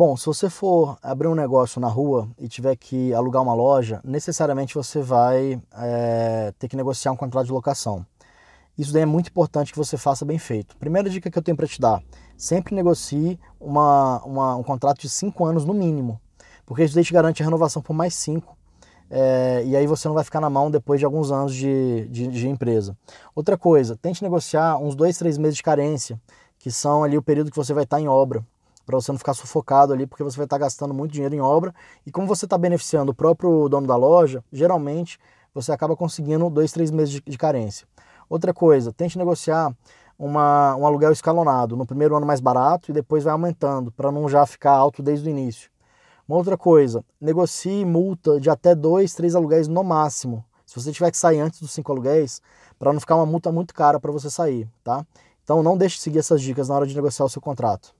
Bom, se você for abrir um negócio na rua e tiver que alugar uma loja, necessariamente você vai é, ter que negociar um contrato de locação. Isso daí é muito importante que você faça bem feito. Primeira dica que eu tenho para te dar: sempre negocie uma, uma, um contrato de 5 anos no mínimo, porque isso daí te garante a renovação por mais 5. É, e aí você não vai ficar na mão depois de alguns anos de, de, de empresa. Outra coisa, tente negociar uns dois, três meses de carência, que são ali o período que você vai estar em obra para você não ficar sufocado ali, porque você vai estar gastando muito dinheiro em obra. E como você está beneficiando o próprio dono da loja, geralmente você acaba conseguindo dois, três meses de, de carência. Outra coisa, tente negociar uma, um aluguel escalonado. No primeiro ano mais barato e depois vai aumentando, para não já ficar alto desde o início. Uma outra coisa, negocie multa de até dois, três aluguéis no máximo. Se você tiver que sair antes dos cinco aluguéis, para não ficar uma multa muito cara para você sair, tá? Então não deixe de seguir essas dicas na hora de negociar o seu contrato.